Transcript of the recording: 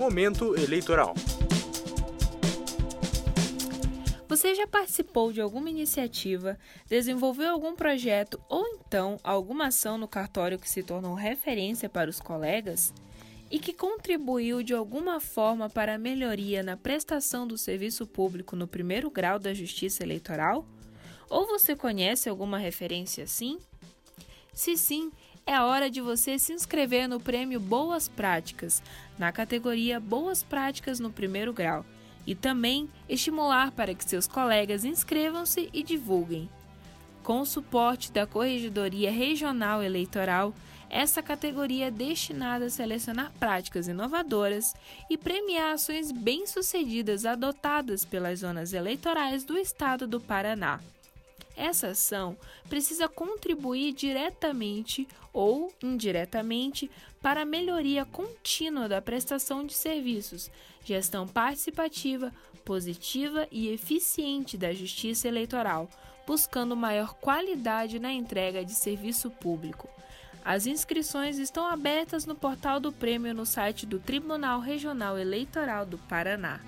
Momento Eleitoral. Você já participou de alguma iniciativa, desenvolveu algum projeto ou então alguma ação no cartório que se tornou referência para os colegas? E que contribuiu de alguma forma para a melhoria na prestação do serviço público no primeiro grau da Justiça Eleitoral? Ou você conhece alguma referência assim? Se sim, é a hora de você se inscrever no prêmio Boas Práticas, na categoria Boas Práticas no primeiro grau e também estimular para que seus colegas inscrevam-se e divulguem. Com o suporte da Corregedoria Regional Eleitoral, essa categoria é destinada a selecionar práticas inovadoras e premiar ações bem-sucedidas adotadas pelas zonas eleitorais do estado do Paraná. Essa ação precisa contribuir diretamente ou indiretamente para a melhoria contínua da prestação de serviços, gestão participativa, positiva e eficiente da justiça eleitoral, buscando maior qualidade na entrega de serviço público. As inscrições estão abertas no portal do prêmio no site do Tribunal Regional Eleitoral do Paraná.